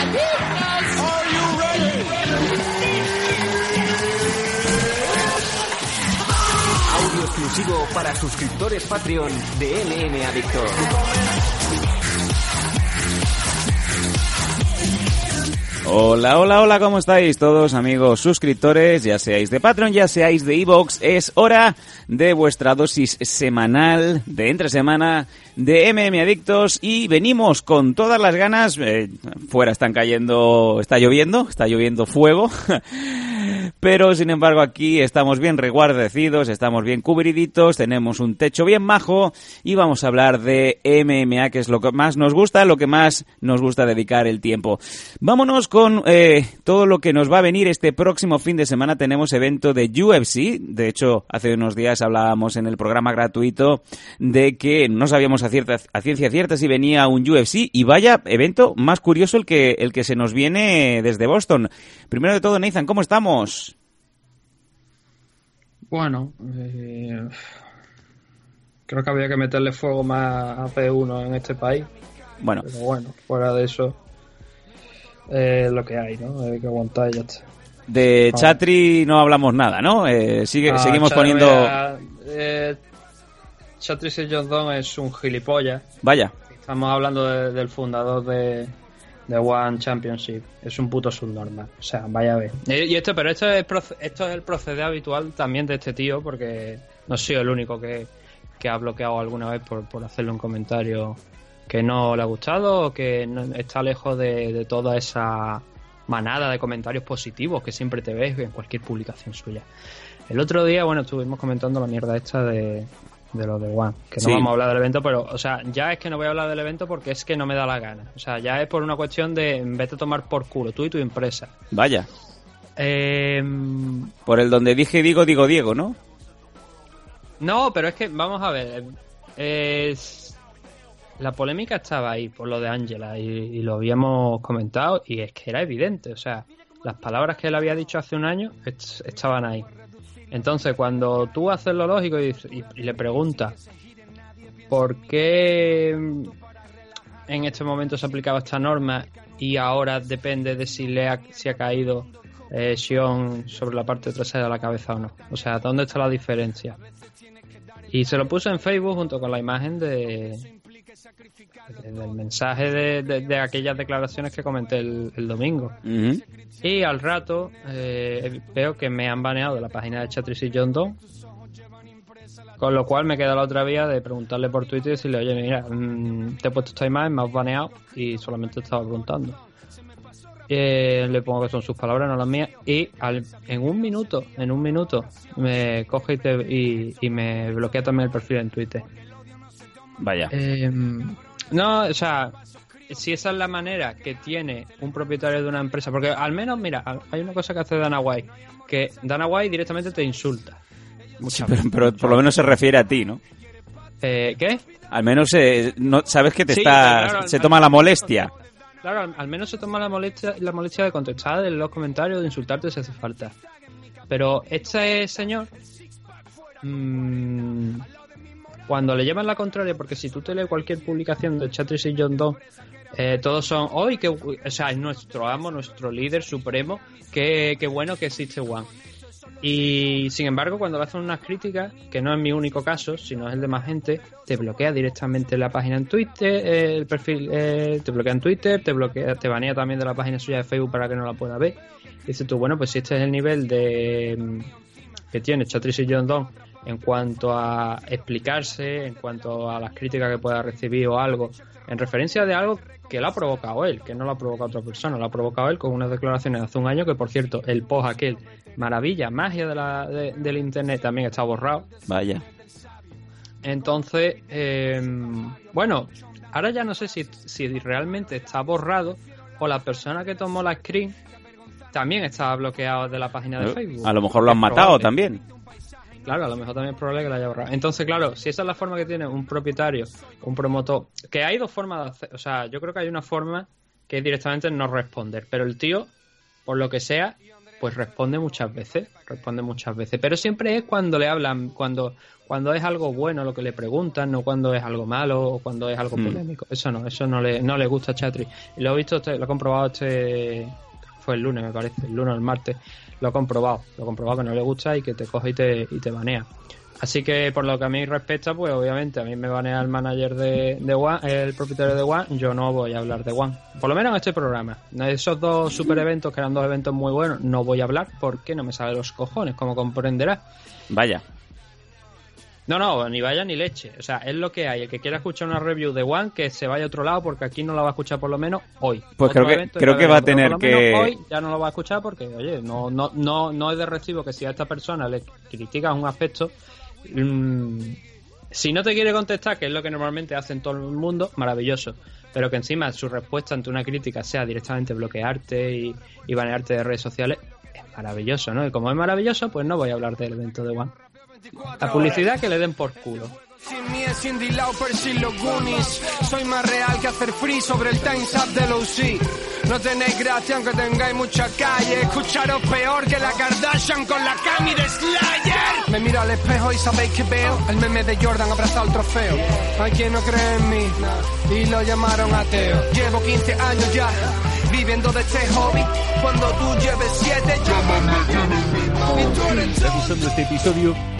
Audio exclusivo para suscriptores Patreon de LM Adictor. Hola, hola, hola, ¿cómo estáis todos amigos suscriptores? Ya seáis de Patreon, ya seáis de Evox, es hora de vuestra dosis semanal de entre semana de MM Adictos y venimos con todas las ganas. eh, fuera están cayendo, está lloviendo, está lloviendo fuego. Pero sin embargo aquí estamos bien reguardecidos, estamos bien cubriditos, tenemos un techo bien majo y vamos a hablar de MMA, que es lo que más nos gusta, lo que más nos gusta dedicar el tiempo. Vámonos con eh, todo lo que nos va a venir este próximo fin de semana. Tenemos evento de UFC, de hecho hace unos días hablábamos en el programa gratuito de que no sabíamos a, ciencia cierta si venía un UFC y vaya evento más curioso el que, el que se nos viene desde Boston. Primero de todo, Nathan, ¿cómo estamos? Bueno, eh, creo que había que meterle fuego más a P1 en este país. Bueno, Pero bueno, fuera de eso, eh, lo que hay, ¿no? Hay que aguantar y ya está. de. Chatri no hablamos nada, ¿no? Eh, sigue, Ah, seguimos poniendo... mira, eh, Chatrice John es un gilipollas. Vaya, Estamos hablando de- del fundador de, de One Championship. Es un puto subnormal. O sea, vaya a ver. Y, esto, pero esto es, esto es el proceder habitual también de este tío, porque no soy el único que, que ha bloqueado alguna vez por, por hacerle un comentario que no le ha gustado o que está lejos de, de toda esa manada de comentarios positivos que siempre te ves en cualquier publicación suya. El otro día, bueno, estuvimos comentando la mierda esta de, de lo de One, que no Sí. vamos a hablar del evento, pero, o sea, ya es que no voy a hablar del evento porque es que no me da la gana. O sea, ya es por una cuestión de vete a tomar por culo, tú y tu empresa. vaya. Eh, Por el donde dije digo, digo Diego, ¿no? no, pero es que, vamos a ver, es- la polémica estaba ahí por lo de Angela y, y lo habíamos comentado y es que era evidente, o sea, las palabras que él había dicho hace un año est- estaban ahí. Entonces, cuando tú haces lo lógico y, le preguntas por qué en este momento se aplicaba esta norma y ahora depende de si le ha, si ha caído eh, Sion sobre la parte trasera de la cabeza o no. O sea, ¿dónde está la diferencia? Y se lo puso en Facebook junto con la imagen de, de- del mensaje de, de- de aquellas declaraciones que comenté el, el domingo. Y al rato eh, veo que me han baneado de la página de Chatrice y John Doe. Con lo cual me queda la otra vía de preguntarle por Twitter y decirle, oye, mira, mm, te he puesto esta imagen, me has baneado y solamente estaba preguntando. Eh, le pongo que son sus palabras, no las mías. Y al- en un minuto, en un minuto, me coge y, te- y- y me bloquea también el perfil en Twitter. Vaya. Eh, no, o sea, si esa es la manera que tiene un propietario de una empresa, porque al menos, mira, hay una cosa que hace Dana White, que Dana White directamente te insulta. Sí, pero, pero por lo menos se refiere a ti, ¿no? Eh, ¿Qué? Al menos eh, no, sabes que te Sí, está, claro, se toma la molestia. Claro, al, al menos se toma la molestia, la molestia de contestar en los comentarios, de insultarte si hace falta. Pero este señor, mm, cuando le llevan la contraria, porque si tú te lees cualquier publicación de Chatrice y John Doe, eh, todos son, hoy que, o sea, es nuestro amo, nuestro líder supremo, qué, qué bueno que existe One. Y sin embargo, cuando le hacen unas críticas, que no es mi único caso, sino es el de más gente, te bloquea directamente la página en Twitter, eh, el perfil, eh, te bloquea en Twitter, te bloquea, te banea también de la página suya de Facebook para que no la pueda ver. Y dices tú, bueno, pues si este es el nivel de mm, que tiene Chatrice y John Don en cuanto a explicarse, en cuanto a las críticas que pueda recibir o algo, en referencia de algo que lo ha provocado él, que no lo ha provocado otra persona, lo ha provocado él con unas declaraciones de hace un año que, por cierto, el post aquel, maravilla, magia de la, de- del internet, también está borrado. Vaya. Entonces, eh, bueno, ahora ya no sé si, si realmente está borrado o la persona que tomó la screen también estaba bloqueado de la página de Facebook. A lo mejor lo han matado probable. también. Claro, a lo mejor también es probable que lo haya borrado. Entonces, claro, si esa es la forma que tiene un propietario, un promotor, que hay dos formas de hacer, o sea, yo creo que hay una forma que es directamente no responder, pero el tío, por lo que sea, pues responde muchas veces, responde muchas veces, pero siempre es cuando le hablan, cuando cuando es algo bueno lo que le preguntan, no cuando es algo malo o cuando es algo mm. polémico. Eso no, eso no le, no le gusta a Chatri. Lo he visto, este, lo he comprobado este, fue el lunes me parece, el lunes o el martes, lo he comprobado, lo he comprobado que no le gusta y que te coge y te, y te banea. Así que por lo que a mí respecta, pues obviamente a mí me banea el manager de, de One, el propietario de One, yo no voy a hablar de One. Por lo menos en este programa. Esos dos super eventos, que eran dos eventos muy buenos, no voy a hablar porque no me sale los cojones, como comprenderás. Vaya. No, no, ni vaya ni leche. O sea, es lo que hay. El que quiera escuchar una review de One, que se vaya a otro lado porque aquí no la va a escuchar por lo menos hoy. Pues creo que, creo que va a tener que... Hoy ya no lo va a escuchar porque, oye, no, no, no, no es de recibo que si a esta persona le criticas un aspecto Mm, si no te quiere contestar, que es lo que normalmente hace en todo el mundo, maravilloso. Pero que encima su respuesta ante una crítica sea directamente bloquearte y, y banearte de redes sociales, es maravilloso, ¿no? Y como es maravilloso, pues no voy a hablar del evento de One. La publicidad que le den por culo. Sin mí es Cindy Lauper sin los Goonies. Soy más real que hacer free sobre el Times Up del OC. No tenéis gracia aunque tengáis mucha calle. Escucharos peor que la Kardashian con la Cami de Slayer. Me miro al espejo y sabéis que veo el meme de Jordan abrazado el trofeo. Hay quien no cree en mí y lo llamaron ateo. Llevo 15 años ya viviendo de este hobby. Cuando tú lleves 7, llámame. ¿Estás usando este episodio?